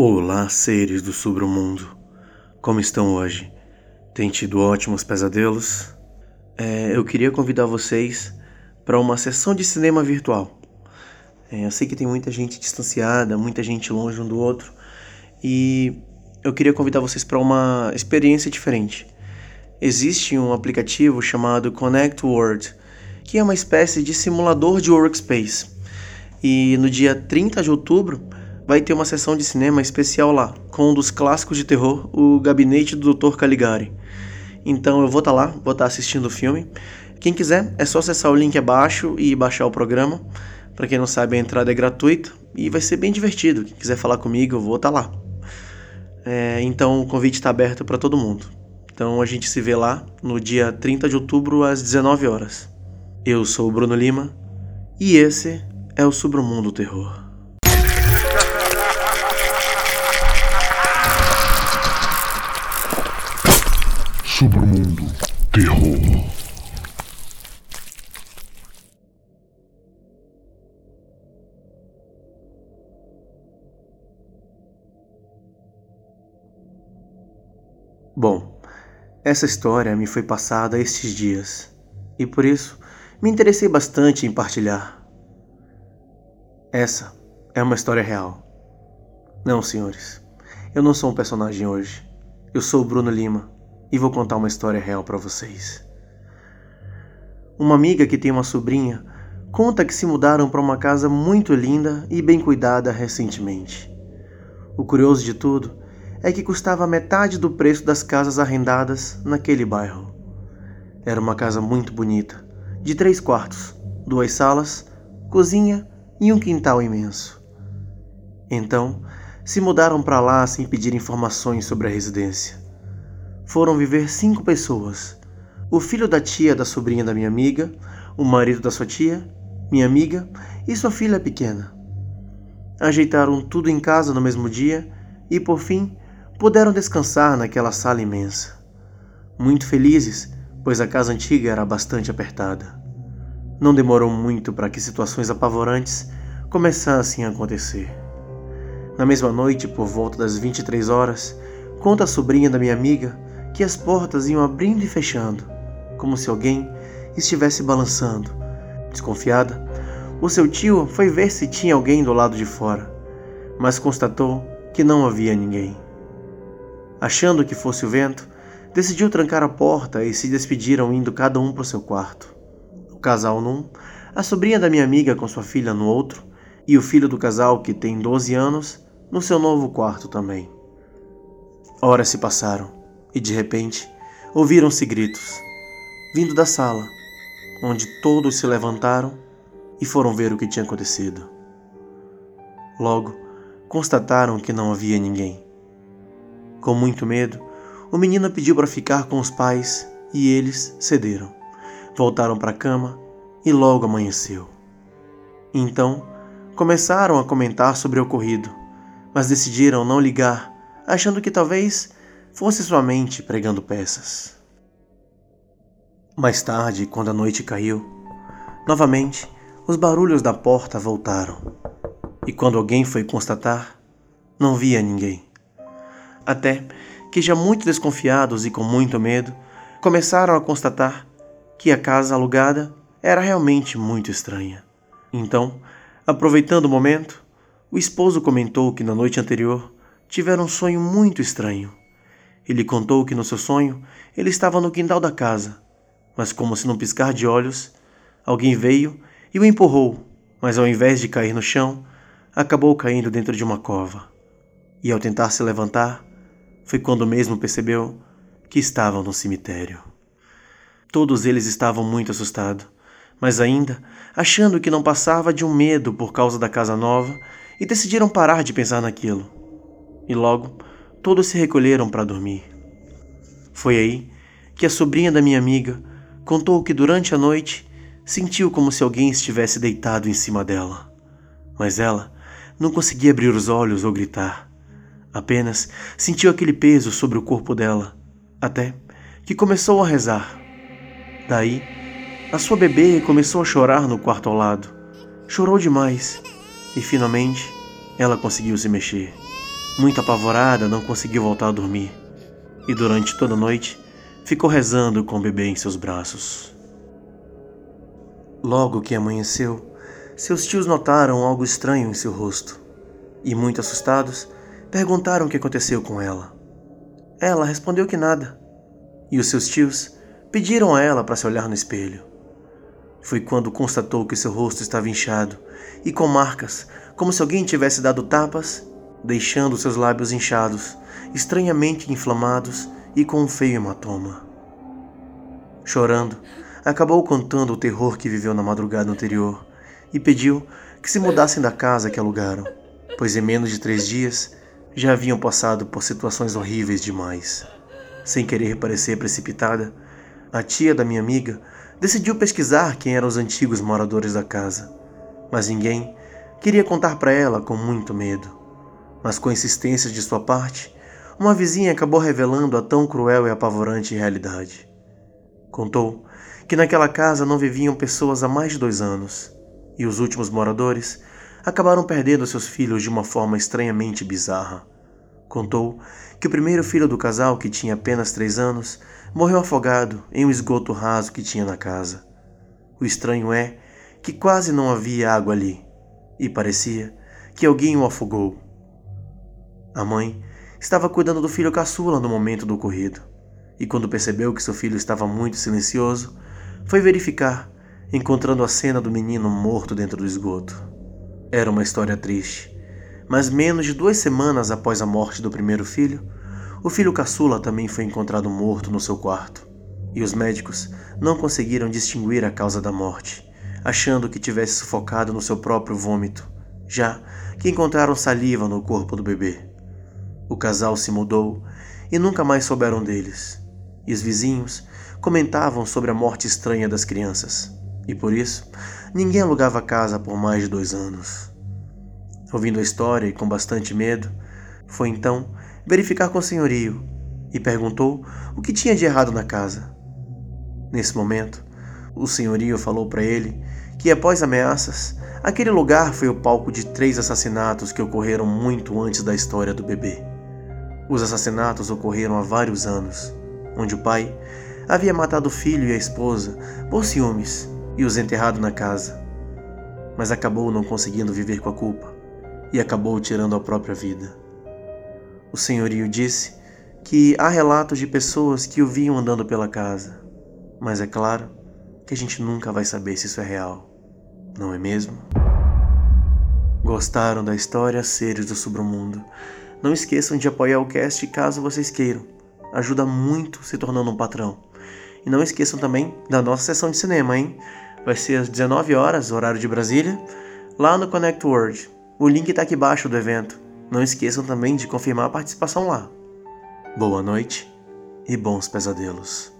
Olá, seres do submundo. Como estão hoje? Tem tido ótimos pesadelos? É, eu queria convidar vocês para uma sessão de cinema virtual. É, eu sei que tem muita gente distanciada, muita gente longe um do outro, e eu queria convidar vocês para uma experiência diferente. Existe um aplicativo chamado Connect World, que é uma espécie de simulador de workspace. E no dia 30 de outubro vai ter uma sessão de cinema especial lá, com um dos clássicos de terror, O Gabinete do Dr. Caligari. Então eu vou estar tá lá, vou estar tá assistindo o filme. Quem quiser, é só acessar o link abaixo e baixar o programa. Para quem não sabe, a entrada é gratuita e vai ser bem divertido. Quem quiser falar comigo, eu vou estar tá lá. É, então o convite está aberto para todo mundo. Então a gente se vê lá no dia 30 de outubro às 19 horas. Eu sou o Bruno Lima e esse é o Submundo Terror. Submundo Terror. Bom, essa história me foi passada estes dias e por isso me interessei bastante em partilhar. Essa é uma história real. Não, senhores, eu não sou um personagem hoje. Eu sou o Bruno Lima e vou contar uma história real para vocês. Uma amiga que tem uma sobrinha conta que se mudaram para uma casa muito linda e bem cuidada recentemente. O curioso de tudo é que custava metade do preço das casas arrendadas naquele bairro. Era uma casa muito bonita, de três quartos, duas salas, cozinha e um quintal imenso. Então, se mudaram para lá sem pedir informações sobre a residência. Foram viver cinco pessoas: o filho da tia da sobrinha da minha amiga, o marido da sua tia, minha amiga e sua filha pequena. Ajeitaram tudo em casa no mesmo dia e, por fim, puderam descansar naquela sala imensa. Muito felizes, pois a casa antiga era bastante apertada. Não demorou muito para que situações apavorantes começassem a acontecer. Na mesma noite, por volta das 23 horas, conta a sobrinha da minha amiga que as portas iam abrindo e fechando, como se alguém estivesse balançando. Desconfiada, o seu tio foi ver se tinha alguém do lado de fora, mas constatou que não havia ninguém. Achando que fosse o vento, decidiu trancar a porta e se despediram indo cada um para o seu quarto o casal num, a sobrinha da minha amiga com sua filha no outro, e o filho do casal, que tem 12 anos, no seu novo quarto também. Horas se passaram e de repente ouviram-se gritos, vindo da sala, onde todos se levantaram e foram ver o que tinha acontecido. Logo, constataram que não havia ninguém. Com muito medo, o menino pediu para ficar com os pais e eles cederam. Voltaram para a cama e logo amanheceu. Então, começaram a comentar sobre o ocorrido, mas decidiram não ligar, achando que talvez fosse sua mente pregando peças. Mais tarde, quando a noite caiu, novamente os barulhos da porta voltaram. E quando alguém foi constatar, não via ninguém. Até que, já muito desconfiados e com muito medo, começaram a constatar que a casa alugada era realmente muito estranha. Então, aproveitando o momento, o esposo comentou que na noite anterior tivera um sonho muito estranho. Ele contou que no seu sonho ele estava no quintal da casa, mas como se num piscar de olhos, alguém veio e o empurrou, mas ao invés de cair no chão, acabou caindo dentro de uma cova. E ao tentar se levantar, foi quando mesmo percebeu que estava no cemitério. Todos eles estavam muito assustados, mas ainda achando que não passava de um medo por causa da casa nova e decidiram parar de pensar naquilo. E logo todos se recolheram para dormir. Foi aí que a sobrinha da minha amiga contou que durante a noite sentiu como se alguém estivesse deitado em cima dela. Mas ela não conseguia abrir os olhos ou gritar. Apenas sentiu aquele peso sobre o corpo dela, até que começou a rezar. Daí, a sua bebê começou a chorar no quarto ao lado. Chorou demais e finalmente ela conseguiu se mexer. Muito apavorada, não conseguiu voltar a dormir e durante toda a noite ficou rezando com o bebê em seus braços. Logo que amanheceu, seus tios notaram algo estranho em seu rosto e, muito assustados, perguntaram o que aconteceu com ela. Ela respondeu que nada, e os seus tios pediram a ela para se olhar no espelho. Foi quando constatou que seu rosto estava inchado e com marcas, como se alguém tivesse dado tapas, deixando seus lábios inchados, estranhamente inflamados e com um feio hematoma. Chorando, acabou contando o terror que viveu na madrugada anterior e pediu que se mudassem da casa que alugaram, pois em menos de três dias já haviam passado por situações horríveis demais. Sem querer parecer precipitada, a tia da minha amiga decidiu pesquisar quem eram os antigos moradores da casa, mas ninguém queria contar para ela com muito medo. Mas com insistência de sua parte, uma vizinha acabou revelando a tão cruel e apavorante realidade. Contou que naquela casa não viviam pessoas há mais de dois anos, e os últimos moradores acabaram perdendo seus filhos de uma forma estranhamente bizarra. Contou que o primeiro filho do casal, que tinha apenas três anos, morreu afogado em um esgoto raso que tinha na casa. O estranho é que quase não havia água ali, e parecia que alguém o afogou. A mãe estava cuidando do filho caçula no momento do ocorrido, e quando percebeu que seu filho estava muito silencioso, foi verificar, encontrando a cena do menino morto dentro do esgoto. Era uma história triste, mas menos de duas semanas após a morte do primeiro filho, o filho caçula também foi encontrado morto no seu quarto, e os médicos não conseguiram distinguir a causa da morte, achando que tivesse sufocado no seu próprio vômito, já que encontraram saliva no corpo do bebê. O casal se mudou e nunca mais souberam deles, e os vizinhos comentavam sobre a morte estranha das crianças, e por isso ninguém alugava casa por mais de dois anos. Ouvindo a história e com bastante medo, foi então verificar com o senhorio e perguntou o que tinha de errado na casa. Nesse momento, o senhorio falou para ele que, após ameaças, aquele lugar foi o palco de três assassinatos que ocorreram muito antes da história do bebê. Os assassinatos ocorreram há vários anos, onde o pai havia matado o filho e a esposa por ciúmes e os enterrado na casa, mas acabou não conseguindo viver com a culpa e acabou tirando a própria vida. O senhorio disse que há relatos de pessoas que o viam andando pela casa, mas é claro que a gente nunca vai saber se isso é real, não é mesmo? Gostaram da história Seres do Submundo? Não esqueçam de apoiar o cast caso vocês queiram. Ajuda muito se tornando um patrão. E não esqueçam também da nossa sessão de cinema, hein? Vai ser às 19 horas, horário de Brasília, lá no Connect World. O link está aqui embaixo do evento. Não esqueçam também de confirmar a participação lá. Boa noite e bons pesadelos.